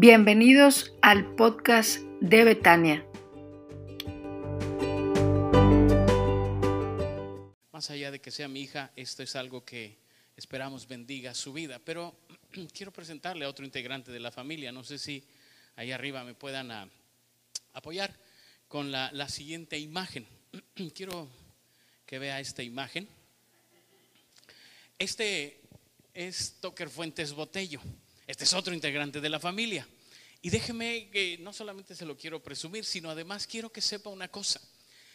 Bienvenidos al podcast de Betania. Más allá de que sea mi hija, esto es algo que esperamos bendiga su vida. Pero quiero presentarle a otro integrante de la familia. No sé si ahí arriba me puedan ah, apoyar con la, la siguiente imagen. quiero que vea esta imagen. Este es Toker Fuentes Botello. Este es otro integrante de la familia. Y déjeme que no solamente se lo quiero presumir, sino además quiero que sepa una cosa.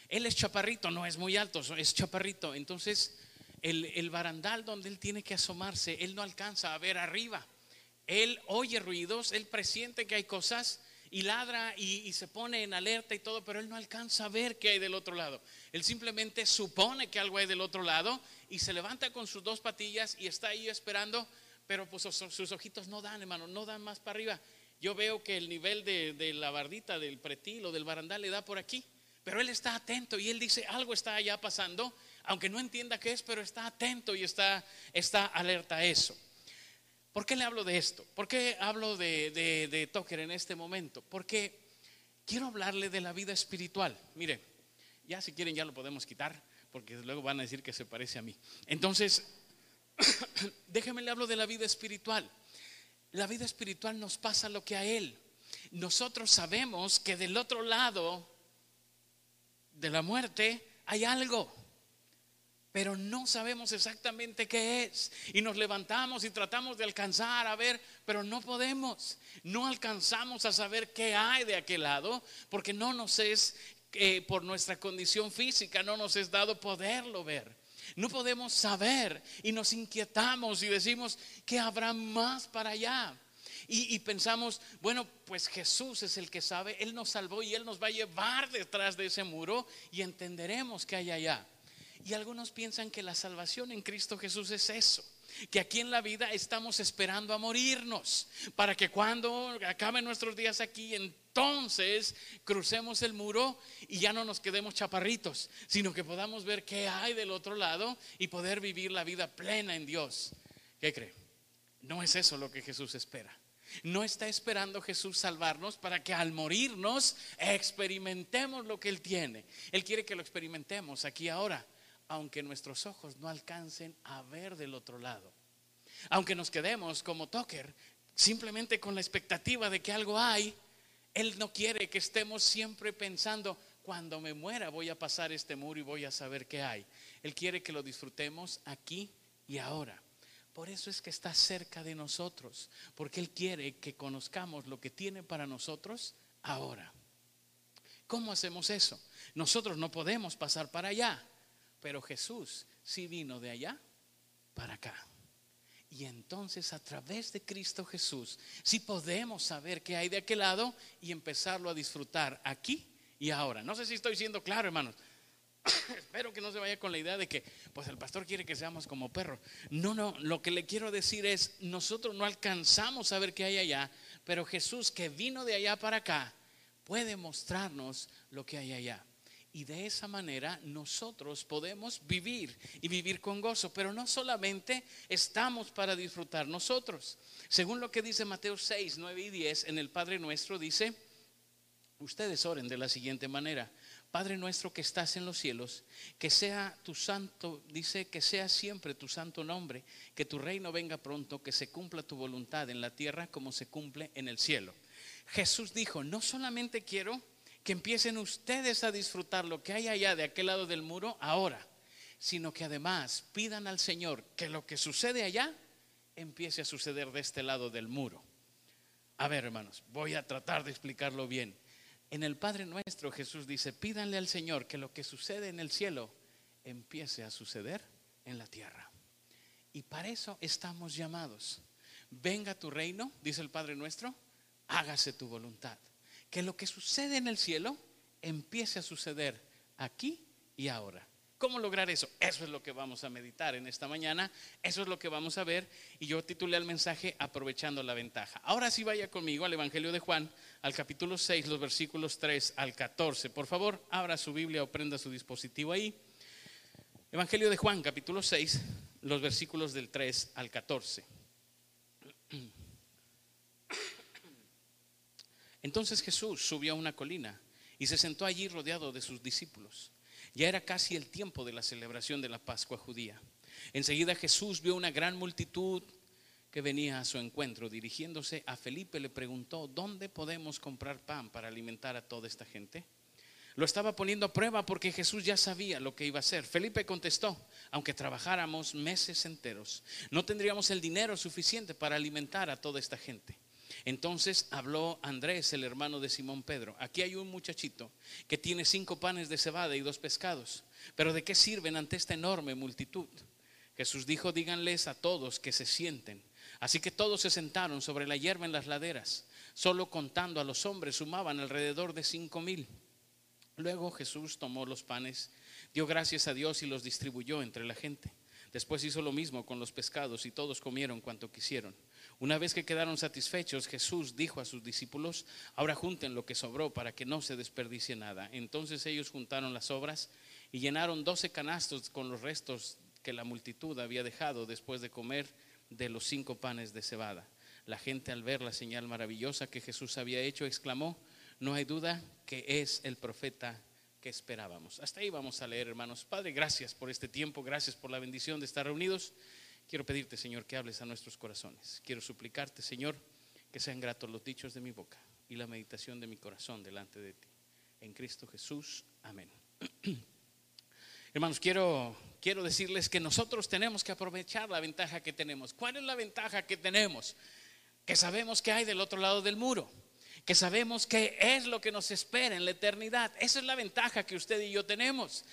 Él es chaparrito, no es muy alto, es chaparrito. Entonces, el, el barandal donde él tiene que asomarse, él no alcanza a ver arriba. Él oye ruidos, él presiente que hay cosas y ladra y, se pone en alerta y todo, pero él no alcanza a ver qué hay del otro lado. Él simplemente supone que algo hay del otro lado y se levanta con sus dos patillas y está ahí esperando, pero pues sus ojitos no dan, hermano, no dan más para arriba. Yo veo que el nivel de, la bardita, del pretil o del barandal le da por aquí, pero él está atento y él dice, algo está allá pasando, aunque no entienda qué es, pero está atento y está, está alerta a eso. ¿Por qué le hablo de esto? ¿Por qué hablo de, de, de Toker en este momento? Porque quiero hablarle de la vida espiritual. Mire, ya si quieren ya lo podemos quitar, porque luego van a decir que se parece a mí. Entonces, déjeme le hablo de la vida espiritual. La vida espiritual nos pasa lo que a Él. Nosotros sabemos que del otro lado de la muerte hay algo pero no sabemos exactamente qué es. Y nos levantamos y tratamos de alcanzar a ver, pero no podemos. No alcanzamos a saber qué hay de aquel lado, porque no nos es, eh, por nuestra condición física, no nos es dado poderlo ver. No podemos saber y nos inquietamos y decimos que habrá más para allá. Y, pensamos, bueno, pues Jesús es el que sabe, Él nos salvó y Él nos va a llevar detrás de ese muro y entenderemos que hay allá. Y algunos piensan que la salvación en Cristo Jesús es eso. Que aquí en la vida estamos esperando a morirnos para que cuando acaben nuestros días aquí, entonces crucemos el muro y ya no nos quedemos chaparritos, sino que podamos ver qué hay del otro lado y poder vivir la vida plena en Dios. ¿Qué cree? No es eso lo que Jesús espera. No está esperando Jesús salvarnos para que al morirnos experimentemos lo que Él tiene. Él quiere que lo experimentemos aquí ahora aunque nuestros ojos no alcancen a ver del otro lado. Aunque nos quedemos como Toker, simplemente con la expectativa de que algo hay, Él no quiere que estemos siempre pensando, cuando me muera voy a pasar este muro y voy a saber qué hay. Él quiere que lo disfrutemos aquí y ahora. Por eso es que está cerca de nosotros, porque Él quiere que conozcamos lo que tiene para nosotros ahora. ¿Cómo hacemos eso? Nosotros no podemos pasar para allá. Pero Jesús sí vino de allá para acá. Y entonces a través de Cristo Jesús sí podemos saber qué hay de aquel lado y empezarlo a disfrutar aquí y ahora. No sé si estoy siendo claro, hermanos. Espero que no se vaya con la idea de que pues el pastor quiere que seamos como perros. No, no, lo que le quiero decir es, nosotros no alcanzamos a ver qué hay allá, pero Jesús que vino de allá para acá puede mostrarnos lo que hay allá. Y de esa manera nosotros podemos vivir y vivir con gozo. Pero no solamente estamos para disfrutar nosotros. Según lo que dice Mateo 6, 9 y 10 en el Padre Nuestro, dice, ustedes oren de la siguiente manera. Padre nuestro que estás en los cielos, que sea tu santo, dice que sea siempre tu santo nombre, que tu reino venga pronto, que se cumpla tu voluntad en la tierra como se cumple en el cielo. Jesús dijo, no solamente quiero que empiecen ustedes a disfrutar lo que hay allá de aquel lado del muro ahora, sino que además pidan al Señor que lo que sucede allá empiece a suceder de este lado del muro. A ver, hermanos, voy a tratar de explicarlo bien. En el Padre nuestro Jesús dice, pídanle al Señor que lo que sucede en el cielo empiece a suceder en la tierra. Y para eso estamos llamados. Venga tu reino, dice el Padre nuestro, hágase tu voluntad que lo que sucede en el cielo empiece a suceder aquí y ahora. ¿Cómo lograr eso? Eso es lo que vamos a meditar en esta mañana, eso es lo que vamos a ver y yo titulé el mensaje Aprovechando la ventaja. Ahora sí vaya conmigo al Evangelio de Juan, al capítulo 6, los versículos 3 al 14. Por favor, abra su Biblia o prenda su dispositivo ahí. Evangelio de Juan, capítulo 6, los versículos del 3 al 14. Entonces Jesús subió a una colina y se sentó allí rodeado de sus discípulos. Ya era casi el tiempo de la celebración de la Pascua judía. Enseguida Jesús vio una gran multitud que venía a su encuentro. Dirigiéndose a Felipe le preguntó, ¿dónde podemos comprar pan para alimentar a toda esta gente? Lo estaba poniendo a prueba porque Jesús ya sabía lo que iba a hacer. Felipe contestó, aunque trabajáramos meses enteros, no tendríamos el dinero suficiente para alimentar a toda esta gente. Entonces habló Andrés, el hermano de Simón Pedro. Aquí hay un muchachito que tiene cinco panes de cebada y dos pescados. Pero ¿de qué sirven ante esta enorme multitud? Jesús dijo, díganles a todos que se sienten. Así que todos se sentaron sobre la hierba en las laderas. Solo contando a los hombres sumaban alrededor de cinco mil. Luego Jesús tomó los panes, dio gracias a Dios y los distribuyó entre la gente. Después hizo lo mismo con los pescados y todos comieron cuanto quisieron. Una vez que quedaron satisfechos, Jesús dijo a sus discípulos, ahora junten lo que sobró para que no se desperdicie nada. Entonces ellos juntaron las obras y llenaron doce canastos con los restos que la multitud había dejado después de comer de los cinco panes de cebada. La gente al ver la señal maravillosa que Jesús había hecho exclamó, no hay duda que es el profeta que esperábamos. Hasta ahí vamos a leer, hermanos. Padre, gracias por este tiempo, gracias por la bendición de estar reunidos. Quiero pedirte, Señor, que hables a nuestros corazones. Quiero suplicarte, Señor, que sean gratos los dichos de mi boca y la meditación de mi corazón delante de ti. En Cristo Jesús. Amén. Hermanos, quiero, quiero decirles que nosotros tenemos que aprovechar la ventaja que tenemos. ¿Cuál es la ventaja que tenemos? Que sabemos que hay del otro lado del muro que sabemos que es lo que nos espera en la eternidad. Esa es la ventaja que usted y yo tenemos.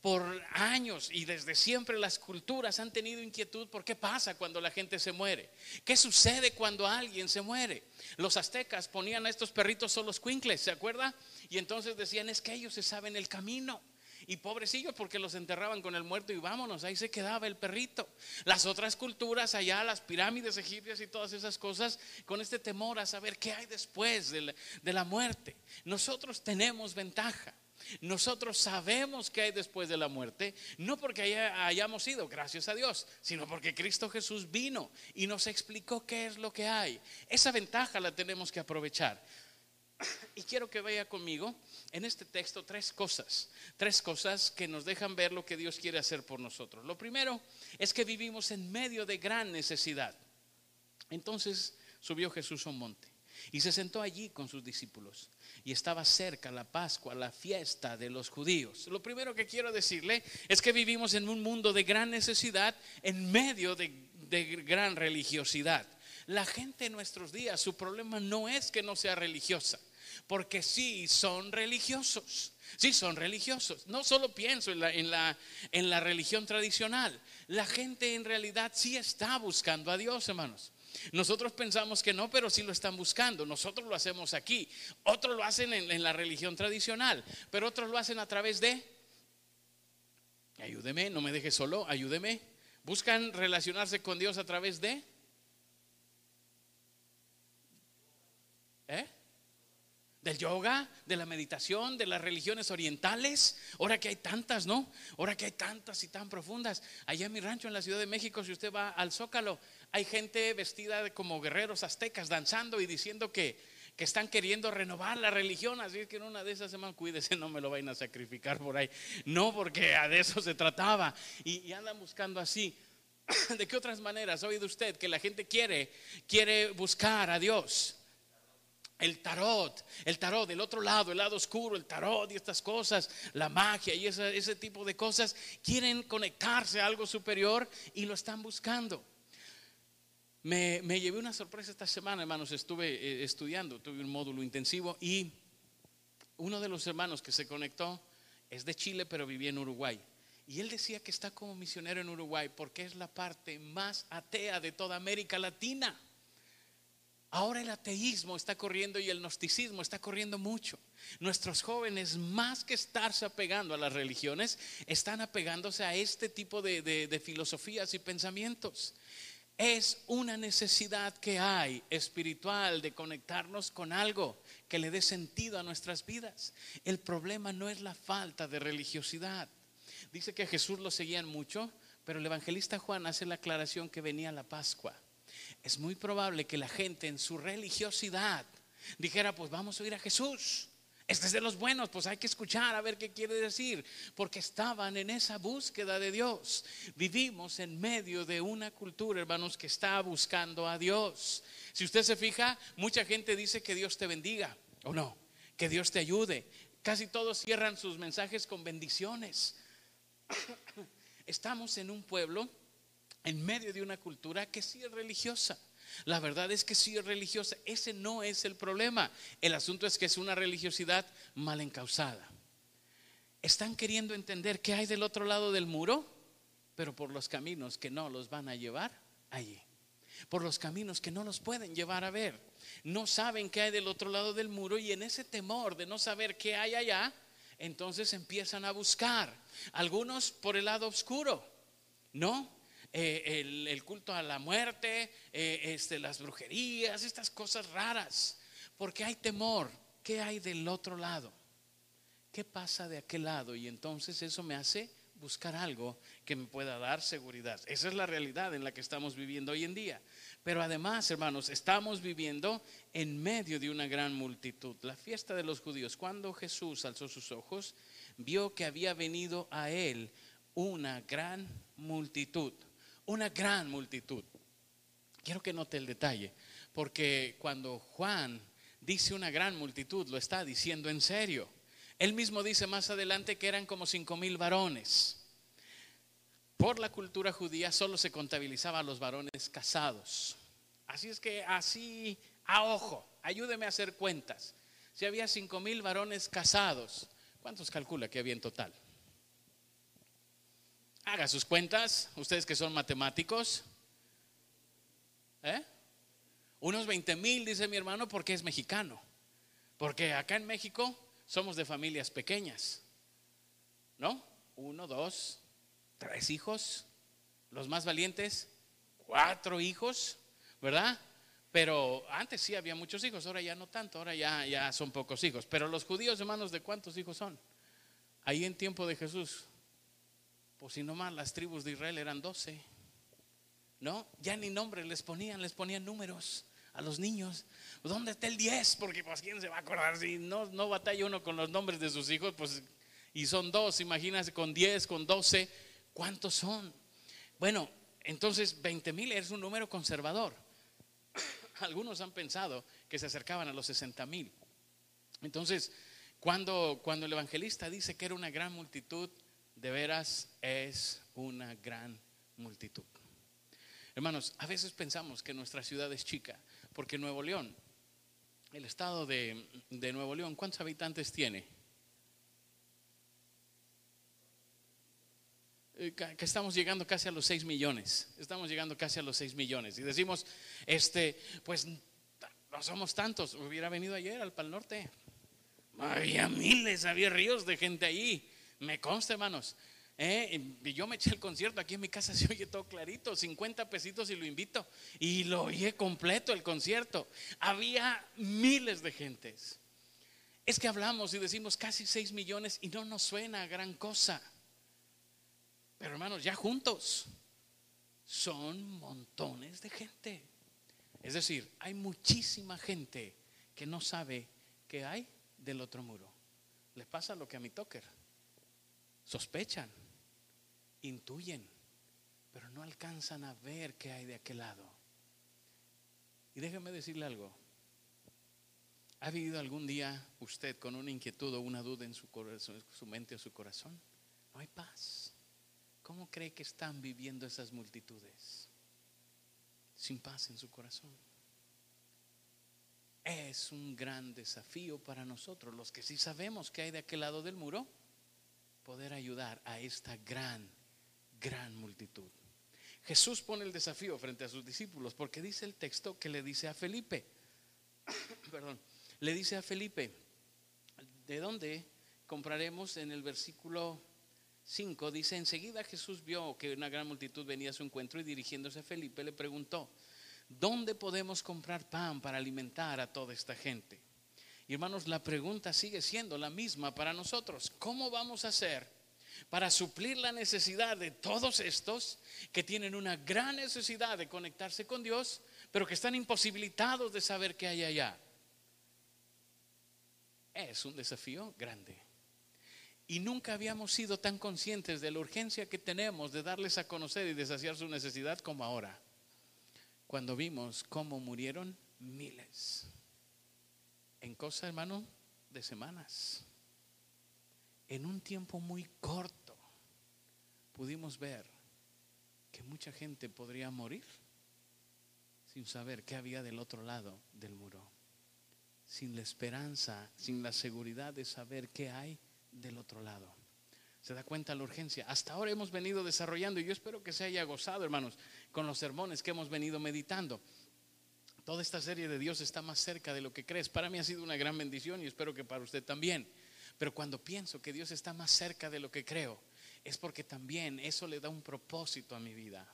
Por años y desde siempre las culturas han tenido inquietud por qué pasa cuando la gente se muere. ¿Qué sucede cuando alguien se muere? Los aztecas ponían a estos perritos solo quincles, ¿se acuerda? Y entonces decían, es que ellos se saben el camino. Y pobrecillos porque los enterraban con el muerto y vámonos, ahí se quedaba el perrito. Las otras culturas allá, las pirámides egipcias y todas esas cosas, con este temor a saber qué hay después de la, de la muerte. Nosotros tenemos ventaja. Nosotros sabemos qué hay después de la muerte, no porque hayamos ido, gracias a Dios, sino porque Cristo Jesús vino y nos explicó qué es lo que hay. Esa ventaja la tenemos que aprovechar. Y quiero que vaya conmigo en este texto tres cosas, tres cosas que nos dejan ver lo que Dios quiere hacer por nosotros. Lo primero es que vivimos en medio de gran necesidad. Entonces subió Jesús a un monte y se sentó allí con sus discípulos. Y estaba cerca la Pascua, la fiesta de los judíos. Lo primero que quiero decirle es que vivimos en un mundo de gran necesidad en medio de, gran religiosidad. La gente en nuestros días, su problema no es que no sea religiosa porque sí son religiosos. Sí son religiosos. No solo pienso en la, en, la, en la religión tradicional. La gente en realidad sí está buscando a Dios, hermanos. Nosotros pensamos que no, pero sí lo están buscando. Nosotros lo hacemos aquí. Otros lo hacen en, la religión tradicional, pero otros lo hacen a través de... Ayúdeme, no me deje solo, ayúdeme. Buscan relacionarse con Dios a través de... ¿Eh? Del yoga, de la meditación, de las religiones orientales. Ahora que hay tantas, ¿no? Ahora que hay tantas y tan profundas. Allá en mi rancho, en la Ciudad de México, si usted va al Zócalo, hay gente vestida como guerreros aztecas danzando y diciendo que, que están queriendo renovar la religión. Así es que en una de esas semanas, cuídese, no me lo vayan a sacrificar por ahí. No, porque de eso se trataba. Y, andan buscando así. ¿De qué otras maneras ha oído usted que la gente quiere, quiere buscar a Dios? El tarot, el tarot del otro lado, el lado oscuro, el tarot y estas cosas, la magia y ese, tipo de cosas, quieren conectarse a algo superior y lo están buscando. Me, llevé una sorpresa esta semana, hermanos, estuve eh, estudiando, tuve un módulo intensivo y uno de los hermanos que se conectó es de Chile, pero vivía en Uruguay. Y él decía que está como misionero en Uruguay porque es la parte más atea de toda América Latina. Ahora el ateísmo está corriendo y el gnosticismo está corriendo mucho. Nuestros jóvenes, más que estarse apegando a las religiones, están apegándose a este tipo de, filosofías y pensamientos. Es una necesidad que hay espiritual de conectarnos con algo que le dé sentido a nuestras vidas. El problema no es la falta de religiosidad. Dice que Jesús lo seguían mucho, pero el evangelista Juan hace la aclaración que venía la Pascua es muy probable que la gente en su religiosidad dijera, pues vamos a oír a Jesús. Este es de los buenos, pues hay que escuchar a ver qué quiere decir, porque estaban en esa búsqueda de Dios. Vivimos en medio de una cultura, hermanos, que está buscando a Dios. Si usted se fija, mucha gente dice que Dios te bendiga, o no, que Dios te ayude. Casi todos cierran sus mensajes con bendiciones. Estamos en un pueblo, en medio de una cultura que sí es religiosa. La verdad es que sí es religiosa. Ese no es el problema. El asunto es que es una religiosidad mal encausada. Están queriendo entender qué hay del otro lado del muro, pero por los caminos que no los van a llevar allí. Por los caminos que no los pueden llevar a ver. No saben qué hay del otro lado del muro y en ese temor de no saber qué hay allá, entonces empiezan a buscar. Algunos por el lado oscuro, ¿no? Eh, el, culto a la muerte, eh, este, las brujerías, estas cosas raras, porque hay temor. ¿Qué hay del otro lado? ¿Qué pasa de aquel lado? Y entonces eso me hace buscar algo que me pueda dar seguridad. Esa es la realidad en la que estamos viviendo hoy en día. Pero además, hermanos, estamos viviendo en medio de una gran multitud. La fiesta de los judíos, cuando Jesús alzó sus ojos, vio que había venido a él una gran multitud una gran multitud. Quiero que note el detalle, porque cuando Juan dice una gran multitud, lo está diciendo en serio. Él mismo dice más adelante que eran como cinco mil varones. Por la cultura judía solo se contabilizaba a los varones casados. Así es que así a ojo, ayúdeme a hacer cuentas. Si había cinco mil varones casados, ¿cuántos calcula que había en total? Haga sus cuentas, ustedes que son matemáticos. ¿Eh? Unos 20 mil, dice mi hermano, porque es mexicano. Porque acá en México somos de familias pequeñas. ¿No? Uno, dos, tres hijos. Los más valientes, cuatro hijos, ¿verdad? Pero antes sí había muchos hijos, ahora ya no tanto, ahora ya, ya son pocos hijos. Pero los judíos, hermanos, ¿de cuántos hijos son? Ahí en tiempo de Jesús, pues si nomás las tribus de Israel eran doce. ¿No? Ya ni nombres les ponían, les ponían números a los niños. ¿Dónde está el 10? Porque pues quién se va a acordar si no, no batalla uno con los nombres de sus hijos, pues y son dos, imagínense con 10, con 12, ¿cuántos son? Bueno, entonces 20 mil es un número conservador. Algunos han pensado que se acercaban a los 60 mil. Entonces, cuando, cuando el evangelista dice que era una gran multitud, de veras es una gran multitud. Hermanos, a veces pensamos que nuestra ciudad es chica, porque Nuevo León, el estado de, Nuevo León, ¿cuántos habitantes tiene? Eh, que estamos llegando casi a los 6 millones. Estamos llegando casi a los 6 millones. Y decimos, este, pues no somos tantos. Hubiera venido ayer al Pal Norte. Había miles, había ríos de gente ahí. Me consta, hermanos. ¿eh? Y yo me eché el concierto aquí en mi casa, se oye todo clarito, 50 pesitos y lo invito. Y lo oí completo el concierto. Había miles de gentes. Es que hablamos y decimos casi 6 millones y no nos suena gran cosa. Pero hermanos, ya juntos son montones de gente. Es decir, hay muchísima gente que no sabe qué hay del otro muro. Les pasa lo que a mi toker sospechan, intuyen, pero no alcanzan a ver qué hay de aquel lado. Y déjeme decirle algo. ¿Ha vivido algún día usted con una inquietud o una duda en su, corazón, su mente o su corazón? No hay paz. ¿Cómo cree que están viviendo esas multitudes? Sin paz en su corazón. Es un gran desafío para nosotros, los que sí sabemos que hay de aquel lado del muro poder ayudar a esta gran, gran multitud. Jesús pone el desafío frente a sus discípulos porque dice el texto que le dice a Felipe, perdón, le dice a Felipe, ¿de dónde compraremos en el versículo 5? Dice, enseguida Jesús vio que una gran multitud venía a su encuentro y dirigiéndose a Felipe le preguntó, ¿dónde podemos comprar pan para alimentar a toda esta gente? Y hermanos, la pregunta sigue siendo la misma para nosotros. ¿Cómo vamos a hacer para suplir la necesidad de todos estos que tienen una gran necesidad de conectarse con Dios, pero que están imposibilitados de saber qué hay allá? es un desafío grande. Y nunca habíamos sido tan conscientes de la urgencia que tenemos de darles a conocer y de saciar su necesidad como ahora, cuando vimos cómo murieron miles. En cosa, hermano, de semanas. En un tiempo muy corto pudimos ver que mucha gente podría morir sin saber qué había del otro lado del muro, sin la esperanza, sin la seguridad de saber qué hay del otro lado. ¿Se da cuenta la urgencia? Hasta ahora hemos venido desarrollando y yo espero que se haya gozado, hermanos, con los sermones que hemos venido meditando. Toda esta serie de Dios está más cerca de lo que crees. Para mí ha sido una gran bendición y espero que para usted también. Pero cuando pienso que Dios está más cerca de lo que creo, es porque también eso le da un propósito a mi vida.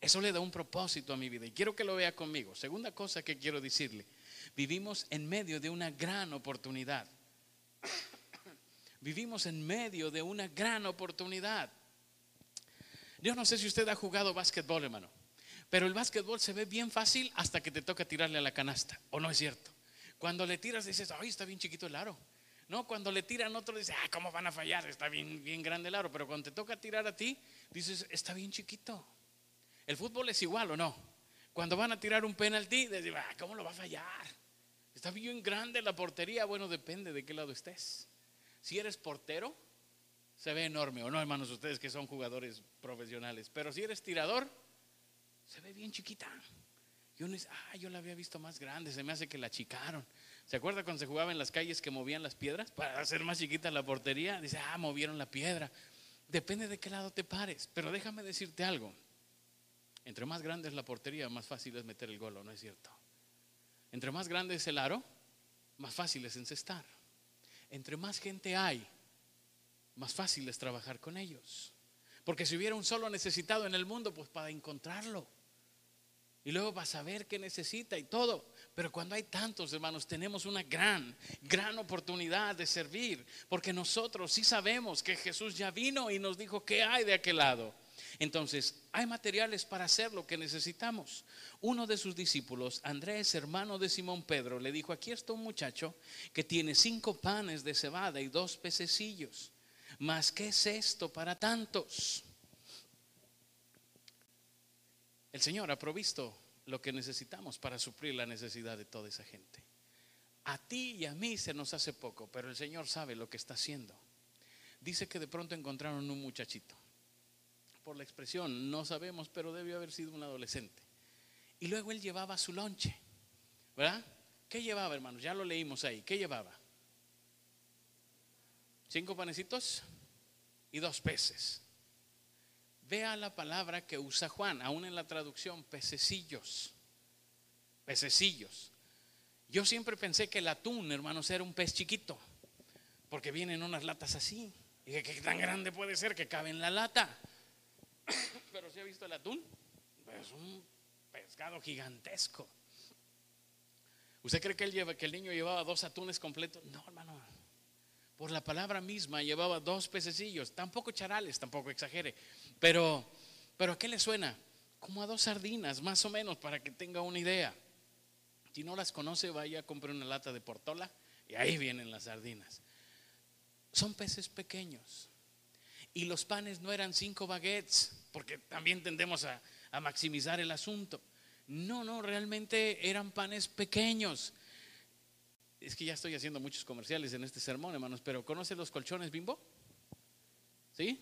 Eso le da un propósito a mi vida. Y quiero que lo vea conmigo. Segunda cosa que quiero decirle. Vivimos en medio de una gran oportunidad. Vivimos en medio de una gran oportunidad. Yo no sé si usted ha jugado básquetbol, hermano. Pero el básquetbol se ve bien fácil hasta que te toca tirarle a la canasta. ¿O no es cierto? Cuando le tiras dices, ay, está bien chiquito el aro. No, cuando le tiran otro dices, ah, ¿cómo van a fallar? Está bien, bien grande el aro. Pero cuando te toca tirar a ti, dices, está bien chiquito. El fútbol es igual o no. Cuando van a tirar un penalti, dices, ah, ¿cómo lo va a fallar? Está bien grande la portería. Bueno, depende de qué lado estés. Si eres portero, se ve enorme, o no, hermanos, ustedes que son jugadores profesionales. Pero si eres tirador, se ve bien chiquita. Y uno dice, ah, yo la había visto más grande, se me hace que la achicaron. ¿Se acuerda cuando se jugaba en las calles que movían las piedras para hacer más chiquita la portería? Dice, ah, movieron la piedra. Depende de qué lado te pares. Pero déjame decirte algo. Entre más grande es la portería, más fácil es meter el gol, ¿no es cierto? Entre más grande es el aro, más fácil es encestar entre más gente hay, más fácil es trabajar con ellos. Porque si hubiera un solo necesitado en el mundo, pues para encontrarlo. Y luego para saber qué necesita y todo. Pero cuando hay tantos hermanos, tenemos una gran, gran oportunidad de servir. Porque nosotros sí sabemos que Jesús ya vino y nos dijo qué hay de aquel lado. Entonces, hay materiales para hacer lo que necesitamos. Uno de sus discípulos, Andrés, hermano de Simón Pedro, le dijo, aquí está un muchacho que tiene cinco panes de cebada y dos pececillos. Mas, ¿qué es esto para tantos? El Señor ha provisto lo que necesitamos para suplir la necesidad de toda esa gente. A ti y a mí se nos hace poco, pero el Señor sabe lo que está haciendo. Dice que de pronto encontraron un muchachito por la expresión, no sabemos, pero debió haber sido un adolescente. Y luego él llevaba su lonche, ¿verdad? ¿Qué llevaba, hermanos? Ya lo leímos ahí. ¿Qué llevaba? Cinco panecitos y dos peces. Vea la palabra que usa Juan, aún en la traducción, pececillos. Pececillos. Yo siempre pensé que el atún, hermanos, era un pez chiquito, porque vienen unas latas así. Y qué tan grande puede ser que cabe en la lata. Pero si ha visto el atún, es un pescado gigantesco. ¿Usted cree que, que el niño llevaba dos atunes completos? No, hermano. Por la palabra misma llevaba dos pececillos, tampoco charales, tampoco exagere. Pero, pero ¿a qué le suena? Como a dos sardinas, más o menos, para que tenga una idea. Si no las conoce, vaya a comprar una lata de portola y ahí vienen las sardinas. Son peces pequeños. Y los panes no eran cinco baguettes, porque también tendemos a, maximizar el asunto. No, no, realmente eran panes pequeños. Es que ya estoy haciendo muchos comerciales en este sermón, hermanos, pero ¿conocen los colchones bimbo? ¿Sí?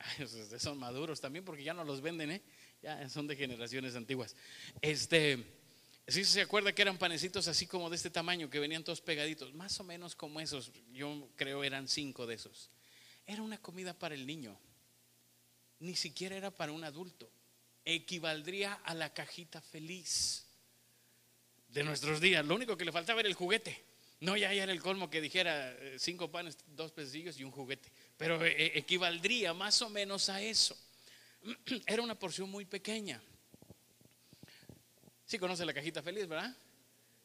son maduros también porque ya no los venden, ¿eh? Ya son de generaciones antiguas. Este, ¿sí se acuerda que eran panecitos así como de este tamaño que venían todos pegaditos? Más o menos como esos. Yo creo eran cinco de esos. Era una comida para el niño. Ni siquiera era para un adulto. Equivaldría a la cajita feliz de nuestros días. Lo único que le faltaba era el juguete. No, ya, era el colmo que dijera eh, cinco panes, dos pecillos y un juguete. Pero eh, eh, equivaldría más o menos a eso. Era una porción muy pequeña. Sí conoce la cajita feliz, ¿verdad?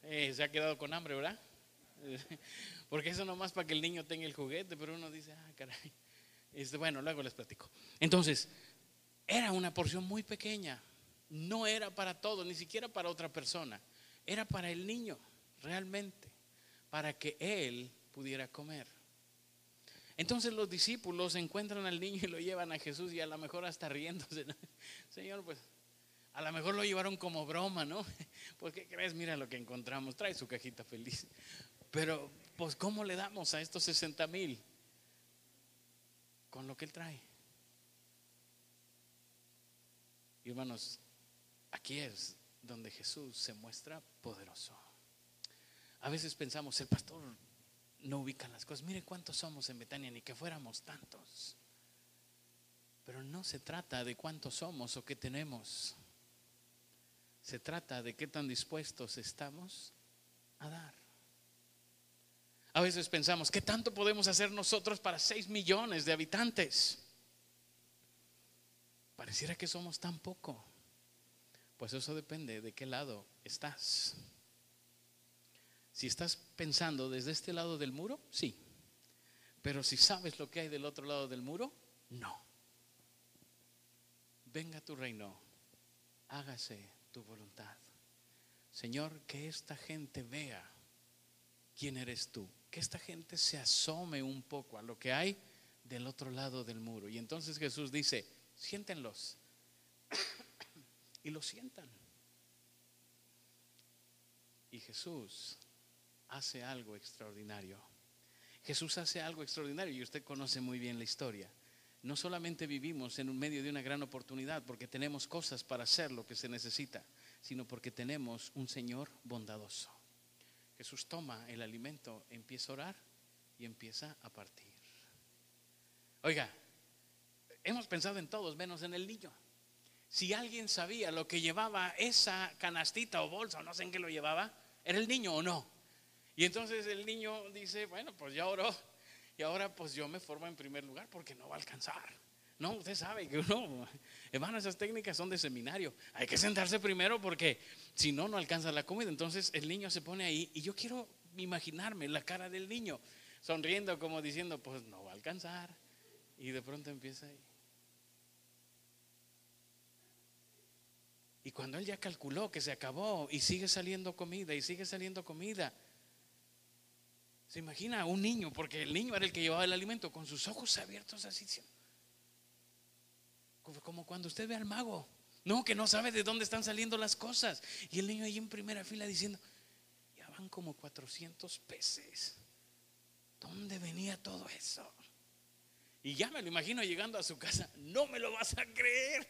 se ha quedado con hambre, ¿verdad? Porque eso nomás para que el niño tenga el juguete, pero uno dice, ah, caray. Este, bueno, luego les platico. Entonces, era una porción muy pequeña. No era para todos, ni siquiera para otra persona. Era para el niño, realmente. Para que él pudiera comer. Entonces los discípulos encuentran al niño y lo llevan a Jesús y a lo mejor hasta riéndose. Señor, pues a lo mejor lo llevaron como broma, ¿no? Pues ¿qué crees? Mira lo que encontramos. Trae su cajita feliz. Pero pues ¿cómo le damos a estos 60 mil? Con lo que él trae. Y hermanos, aquí es donde Jesús se muestra poderoso. A veces pensamos, el pastor no ubican las cosas. Mire cuántos somos en Betania, ni que fuéramos tantos. Pero no se trata de cuántos somos o qué tenemos. Se trata de qué tan dispuestos estamos a dar. A veces pensamos, ¿qué tanto podemos hacer nosotros para 6 millones de habitantes? Pareciera que somos tan poco. Pues eso depende de qué lado estás. Si estás pensando desde este lado del muro, sí. Pero si sabes lo que hay del otro lado del muro, no. Venga tu reino, hágase tu voluntad. Señor, que esta gente vea quién eres tú, que esta gente se asome un poco a lo que hay del otro lado del muro. Y entonces Jesús dice, siéntenlos. y lo sientan. Y Jesús hace algo extraordinario. Jesús hace algo extraordinario y usted conoce muy bien la historia. No solamente vivimos en medio de una gran oportunidad porque tenemos cosas para hacer lo que se necesita, sino porque tenemos un Señor bondadoso. Jesús toma el alimento, empieza a orar y empieza a partir. Oiga, hemos pensado en todos menos en el niño. Si alguien sabía lo que llevaba esa canastita o bolsa o no sé en qué lo llevaba, ¿era el niño o no? Y entonces el niño dice, bueno, pues ya oró y ahora pues yo me formo en primer lugar porque no va a alcanzar. No, usted sabe que uno, hermano, esas técnicas son de seminario. Hay que sentarse primero porque si no, no alcanza la comida. Entonces el niño se pone ahí y yo quiero imaginarme la cara del niño sonriendo como diciendo, pues no va a alcanzar. Y de pronto empieza ahí. Y cuando él ya calculó que se acabó y sigue saliendo comida y sigue saliendo comida, se imagina un niño, porque el niño era el que llevaba el alimento, con sus ojos abiertos así. Como cuando usted ve al mago, no, que no sabe de dónde están saliendo las cosas. Y el niño ahí en primera fila diciendo, ya van como 400 peces. ¿Dónde venía todo eso? Y ya me lo imagino llegando a su casa, no me lo vas a creer.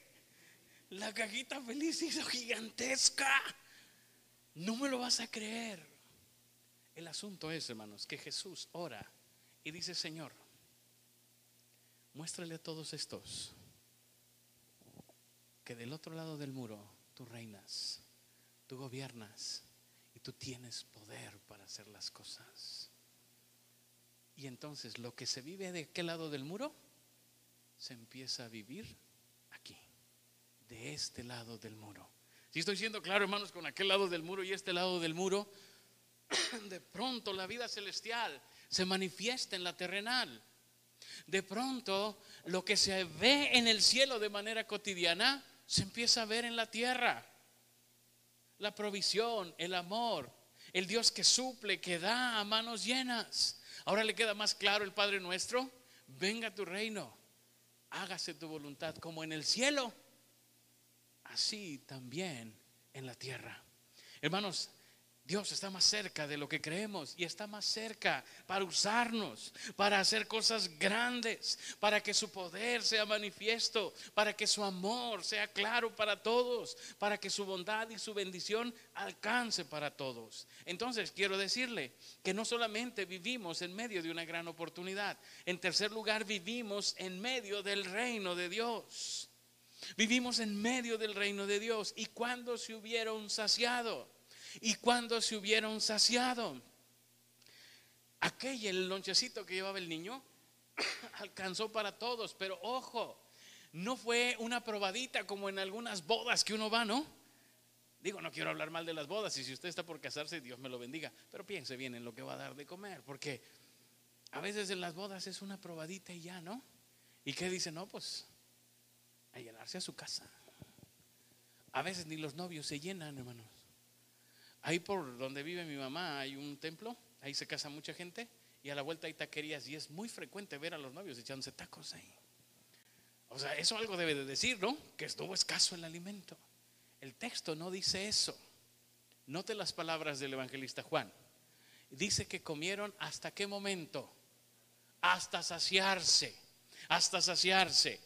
La cajita feliz hizo gigantesca. No me lo vas a creer. El asunto es, hermanos, que Jesús ora y dice, Señor, muéstrale a todos estos que del otro lado del muro tú reinas, tú gobiernas y tú tienes poder para hacer las cosas. Y entonces lo que se vive de aquel lado del muro se empieza a vivir aquí, de este lado del muro. Si estoy siendo claro, hermanos, con aquel lado del muro y este lado del muro, de pronto la vida celestial se manifiesta en la terrenal. De pronto lo que se ve en el cielo de manera cotidiana se empieza a ver en la tierra. La provisión, el amor, el Dios que suple, que da a manos llenas. Ahora le queda más claro el Padre nuestro. Venga tu reino, hágase tu voluntad como en el cielo, así también en la tierra. Hermanos, Dios está más cerca de lo que creemos y está más cerca para usarnos, para hacer cosas grandes, para que su poder sea manifiesto, para que su amor sea claro para todos, para que su bondad y su bendición alcance para todos. Entonces quiero decirle que no solamente vivimos en medio de una gran oportunidad, en tercer lugar vivimos en medio del reino de Dios. Vivimos en medio del reino de Dios y cuando se hubieron saciado y cuando se hubieron saciado. Aquel, el lonchecito que llevaba el niño, alcanzó para todos, pero ojo, no fue una probadita como en algunas bodas que uno va, ¿no? Digo, no quiero hablar mal de las bodas y si usted está por casarse, Dios me lo bendiga, pero piense bien en lo que va a dar de comer, porque a veces en las bodas es una probadita y ya, ¿no? ¿Y qué dice? No, pues a llenarse a su casa. A veces ni los novios se llenan, hermanos. Ahí por donde vive mi mamá hay un templo, ahí se casa mucha gente y a la vuelta hay taquerías y es muy frecuente ver a los novios echándose tacos ahí. O sea, eso algo debe de decir, ¿no? Que estuvo escaso el alimento. El texto no dice eso. Note las palabras del evangelista Juan. Dice que comieron hasta qué momento? Hasta saciarse. Hasta saciarse.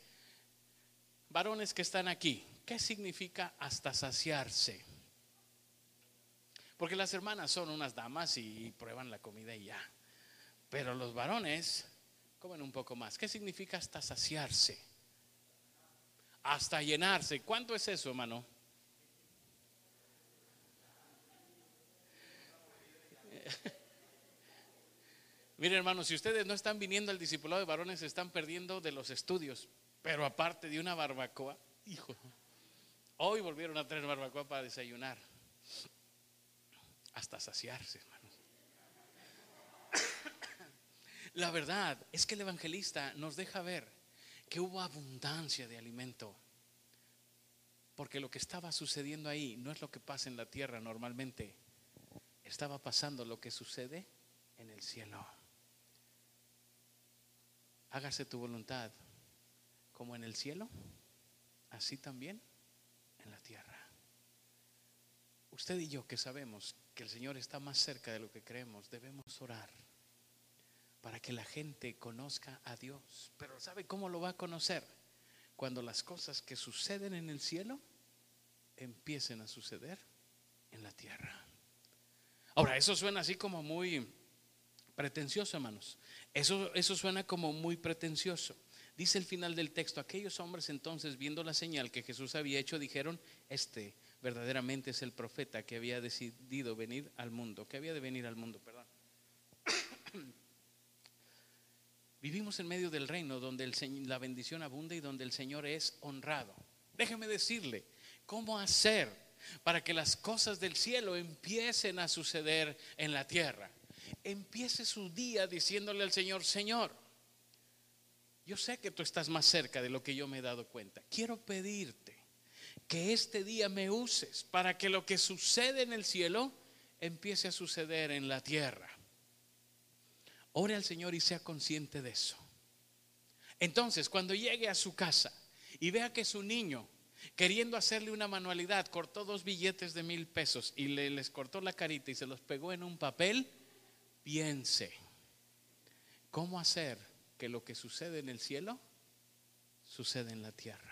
Varones que están aquí, ¿qué significa hasta saciarse? Porque las hermanas son unas damas y prueban la comida y ya. Pero los varones comen un poco más. ¿Qué significa hasta saciarse? Hasta llenarse. ¿Cuánto es eso, hermano? Miren, hermanos, si ustedes no están viniendo al discipulado de varones, se están perdiendo de los estudios. Pero aparte de una barbacoa, hijo, hoy volvieron a traer barbacoa para desayunar. Hasta saciarse, hermanos. La verdad es que el evangelista nos deja ver que hubo abundancia de alimento. Porque lo que estaba sucediendo ahí no es lo que pasa en la tierra normalmente. Estaba pasando lo que sucede en el cielo hágase tu voluntad como en el cielo, así también en la tierra. Usted y yo que sabemos que el Señor está más cerca de lo que creemos, debemos orar para que la gente conozca a Dios. Pero ¿sabe cómo lo va a conocer? Cuando las cosas que suceden en el cielo empiecen a suceder en la tierra. Ahora, eso suena así como muy pretencioso, hermanos. Eso, eso suena como muy pretencioso. Dice el final del texto, aquellos hombres entonces, viendo la señal que Jesús había hecho, dijeron, este verdaderamente es el profeta que había decidido venir al mundo, que había de venir al mundo, perdón. Vivimos en medio del reino donde la bendición abunda y donde el Señor es honrado. Déjeme decirle, ¿cómo hacer para que las cosas del cielo empiecen a suceder en la tierra? empiece su día diciéndole al Señor, Señor, yo sé que tú estás más cerca de lo que yo me he dado cuenta. Quiero pedirte que este día me uses para que lo que sucede en el cielo empiece a suceder en la tierra. Ore al Señor y sea consciente de eso. Entonces, cuando llegue a su casa y vea que su niño, queriendo hacerle una manualidad, cortó dos billetes de mil pesos y le, les cortó la carita y se los pegó en un papel, piense cómo hacer que lo que sucede en el cielo suceda en la tierra.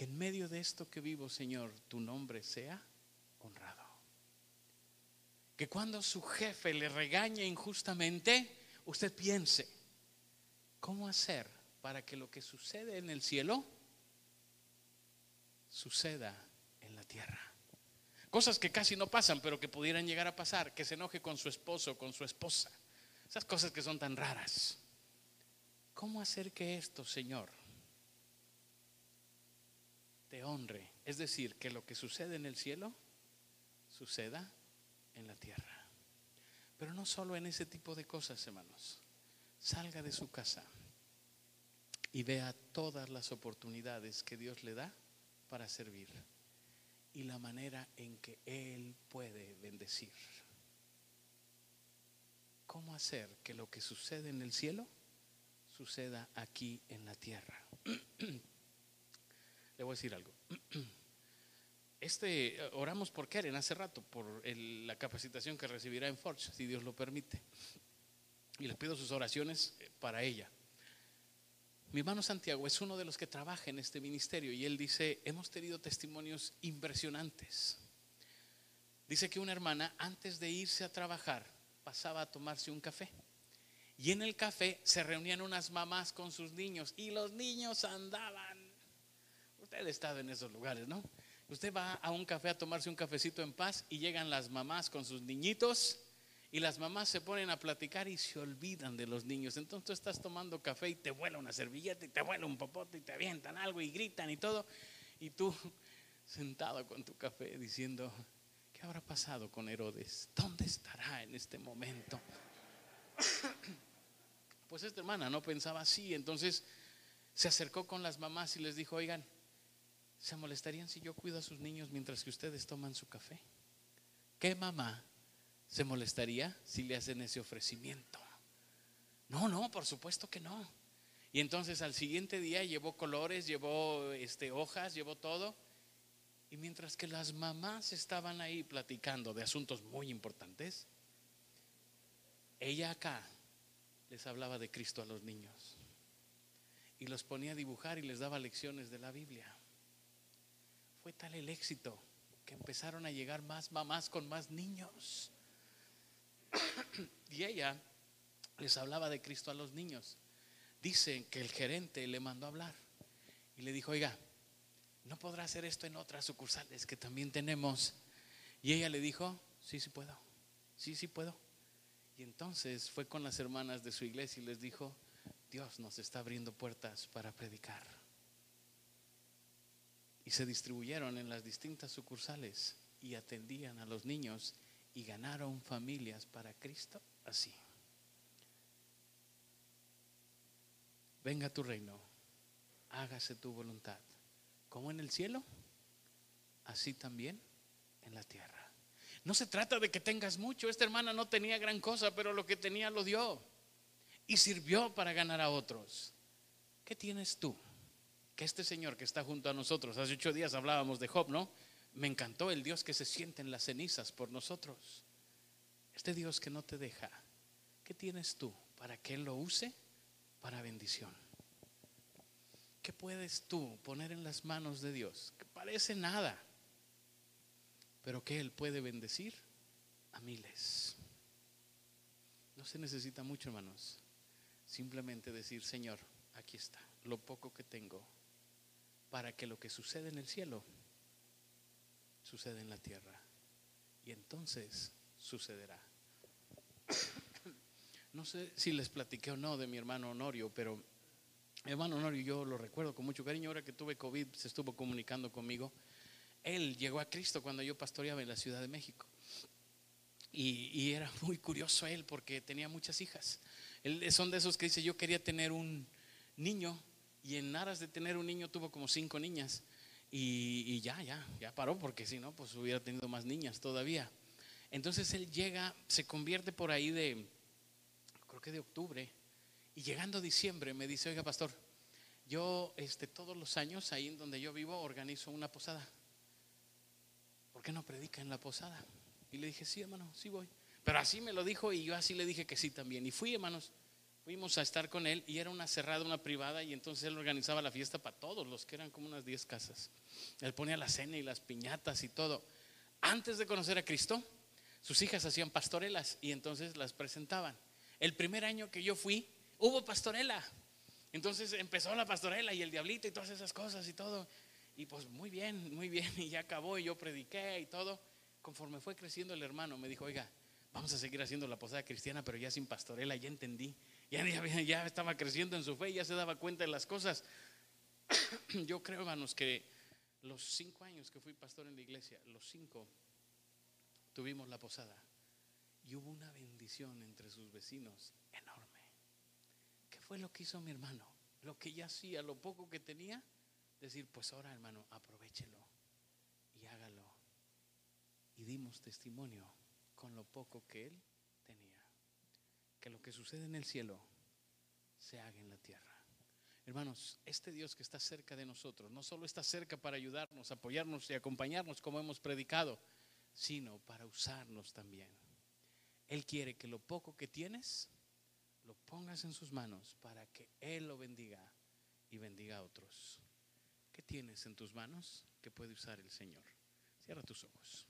Que en medio de esto que vivo, Señor, tu nombre sea honrado. Que cuando su jefe le regañe injustamente, usted piense, ¿cómo hacer para que lo que sucede en el cielo suceda en la tierra? Cosas que casi no pasan, pero que pudieran llegar a pasar. Que se enoje con su esposo, con su esposa. Esas cosas que son tan raras. ¿Cómo hacer que esto, Señor, te honre? Es decir, que lo que sucede en el cielo suceda en la tierra. Pero no solo en ese tipo de cosas, hermanos. Salga de su casa y vea todas las oportunidades que Dios le da para servir y la manera en que Él puede bendecir. ¿Cómo hacer que lo que sucede en el cielo suceda aquí en la tierra? Le voy a decir algo. Este, oramos por Karen hace rato, por la capacitación que recibirá en Forge, si Dios lo permite. Y les pido sus oraciones eh, para ella. Mi hermano Santiago es uno de los que trabaja en este ministerio y él dice, hemos tenido testimonios impresionantes. Dice que una hermana antes de irse a trabajar pasaba a tomarse un café. Y en el café se reunían unas mamás con sus niños y los niños andaban. Usted ha estado en esos lugares, ¿no? Usted va a un café a tomarse un cafecito en paz y llegan las mamás con sus niñitos y las mamás se ponen a platicar y se olvidan de los niños. Entonces tú estás tomando café y te vuela una servilleta y te vuela un popote y te avientan algo y gritan y todo. Y tú sentado con tu café diciendo, ¿qué habrá pasado con Herodes? ¿Dónde estará en este momento? Pues esta hermana no pensaba así, entonces se acercó con las mamás y les dijo, oigan, ¿se molestarían si yo cuido a sus niños mientras que ustedes toman su café? ¿Qué mamá ¿Se molestaría si le hacen ese ofrecimiento? No, no, por supuesto que no. Y entonces al siguiente día llevó colores, llevó este, hojas, llevó todo. Y mientras que las mamás estaban ahí platicando de asuntos muy importantes, ella acá les hablaba de Cristo a los niños. Y los ponía a dibujar y les daba lecciones de la Biblia. Fue tal el éxito que empezaron a llegar más mamás con más niños. y ella les hablaba de Cristo a los niños. Dicen que el gerente le mandó a hablar y le dijo, oiga, ¿no podrá hacer esto en otras sucursales que también tenemos? Y ella le dijo, sí, sí puedo, sí, sí puedo. Y entonces fue con las hermanas de su iglesia y les dijo, Dios nos está abriendo puertas para predicar. Y se distribuyeron en las distintas sucursales y atendían a los niños y ganaron familias para Cristo así. Venga tu reino, hágase tu voluntad, como en el cielo, así también en la tierra. No se trata de que tengas mucho, esta hermana no tenía gran cosa, pero lo que tenía lo dio y sirvió para ganar a otros. ¿Qué tienes tú? Este Señor que está junto a nosotros, hace ocho días hablábamos de Job, ¿no? Me encantó el Dios que se siente en las cenizas por nosotros. Este Dios que no te deja. ¿Qué tienes tú para que Él lo use para bendición? ¿Qué puedes tú poner en las manos de Dios? Que parece nada, pero que Él puede bendecir a miles. No se necesita mucho, hermanos. Simplemente decir, Señor, aquí está, lo poco que tengo, para que lo que sucede en el cielo suceda en la tierra. Y entonces sucederá. No sé si les platiqué o no de mi hermano Honorio, pero hermano Honorio yo lo recuerdo con mucho cariño. Ahora que tuve COVID se estuvo comunicando conmigo. Él llegó a Cristo cuando yo pastoreaba en la Ciudad de México. Y, era muy curioso él porque tenía muchas hijas. Él, son de esos que dice, yo quería tener un niño y en aras de tener un niño tuvo como cinco niñas. Y, ya, ya, ya paró porque si no, pues hubiera tenido más niñas todavía. Entonces él llega, se convierte por ahí de, creo que de octubre, y llegando a diciembre me dice, oiga pastor, yo este, todos los años ahí en donde yo vivo organizo una posada. ¿Por qué no predica en la posada? Y le dije, sí, hermano, sí voy. Pero así me lo dijo y yo así le dije que sí también. Y fui, hermanos, fuimos a estar con él y era una cerrada, una privada y entonces él organizaba la fiesta para todos los que eran como unas 10 casas. Él ponía la cena y las piñatas y todo. Antes de conocer a Cristo, sus hijas hacían pastorelas y entonces las presentaban. El primer año que yo fui, hubo pastorela. Entonces empezó la pastorela y el diablito y todas esas cosas y todo. Y pues muy bien, muy bien. Y ya acabó y yo prediqué y todo. Conforme fue creciendo el hermano, me dijo, oiga, vamos a seguir haciendo la posada cristiana, pero ya sin pastorela, ya entendí. Ya, estaba creciendo en su fe, ya se daba cuenta de las cosas. yo creo, hermanos, que los cinco años que fui pastor en la iglesia, los cinco tuvimos la posada y hubo una bendición entre sus vecinos enorme. ¿Qué fue lo que hizo mi hermano? Lo que ya hacía, lo poco que tenía, decir, pues ahora hermano, aprovechelo y hágalo. Y dimos testimonio con lo poco que él. Que lo que sucede en el cielo se haga en la tierra. Hermanos, este Dios que está cerca de nosotros, no solo está cerca para ayudarnos, apoyarnos y acompañarnos como hemos predicado, sino para usarnos también. Él quiere que lo poco que tienes lo pongas en sus manos para que Él lo bendiga y bendiga a otros. ¿Qué tienes en tus manos que puede usar el Señor? Cierra tus ojos.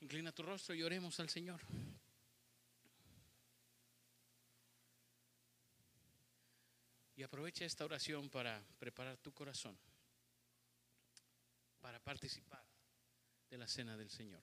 Inclina tu rostro y oremos al Señor. Y aprovecha esta oración para preparar tu corazón para participar de la cena del Señor.